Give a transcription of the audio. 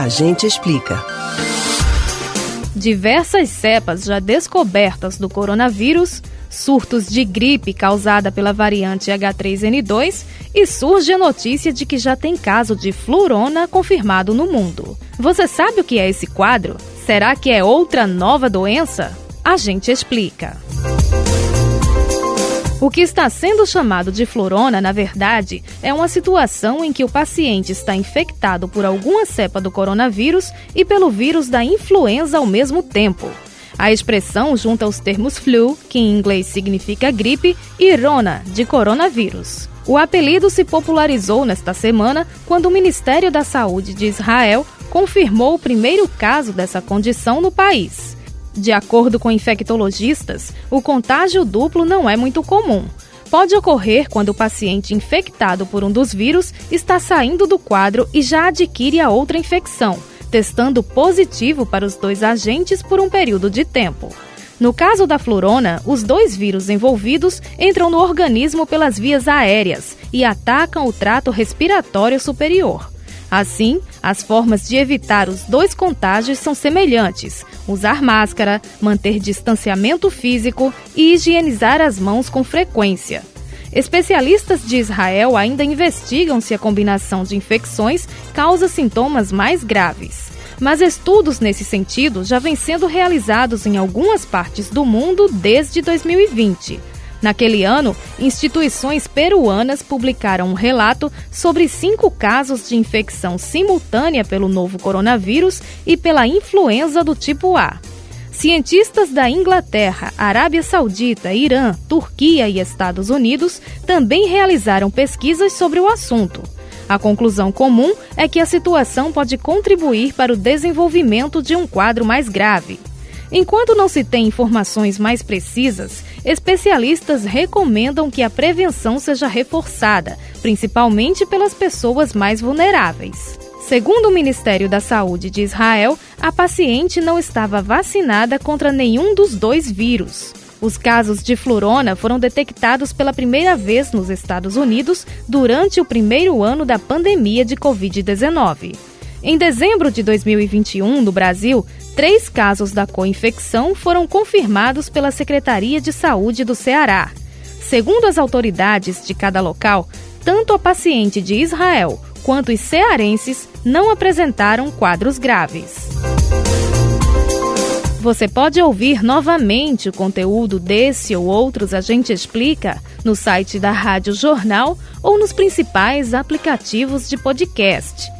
A gente explica. Diversas cepas já descobertas do coronavírus, surtos de gripe causada pela variante H3N2 e surge a notícia de que já tem caso de flurona confirmado no mundo. Você sabe o que é esse quadro? Será que é outra nova doença? A gente explica. O que está sendo chamado de florona, na verdade, é uma situação em que o paciente está infectado por alguma cepa do coronavírus e pelo vírus da influenza ao mesmo tempo. A expressão junta os termos flu, que em inglês significa gripe, e rona, de coronavírus. O apelido se popularizou nesta semana quando o Ministério da Saúde de Israel confirmou o primeiro caso dessa condição no país. De acordo com infectologistas, o contágio duplo não é muito comum. Pode ocorrer quando o paciente infectado por um dos vírus está saindo do quadro e já adquire a outra infecção, testando positivo para os dois agentes por um período de tempo. No caso da florona, os dois vírus envolvidos entram no organismo pelas vias aéreas e atacam o trato respiratório superior. Assim, as formas de evitar os dois contágios são semelhantes: usar máscara, manter distanciamento físico e higienizar as mãos com frequência. Especialistas de Israel ainda investigam se a combinação de infecções causa sintomas mais graves. Mas estudos nesse sentido já vêm sendo realizados em algumas partes do mundo desde 2020. Naquele ano, instituições peruanas publicaram um relato sobre cinco casos de infecção simultânea pelo novo coronavírus e pela influenza do tipo A. Cientistas da Inglaterra, Arábia Saudita, Irã, Turquia e Estados Unidos também realizaram pesquisas sobre o assunto. A conclusão comum é que a situação pode contribuir para o desenvolvimento de um quadro mais grave. Enquanto não se tem informações mais precisas, especialistas recomendam que a prevenção seja reforçada, principalmente pelas pessoas mais vulneráveis. Segundo o Ministério da Saúde de Israel, a paciente não estava vacinada contra nenhum dos dois vírus. Os casos de florona foram detectados pela primeira vez nos Estados Unidos durante o primeiro ano da pandemia de Covid-19. Em dezembro de 2021, no Brasil, três casos da co-infecção foram confirmados pela Secretaria de Saúde do Ceará. Segundo as autoridades de cada local, tanto a paciente de Israel quanto os cearenses não apresentaram quadros graves. Você pode ouvir novamente o conteúdo desse ou outros A Gente Explica no site da Rádio Jornal ou nos principais aplicativos de podcast.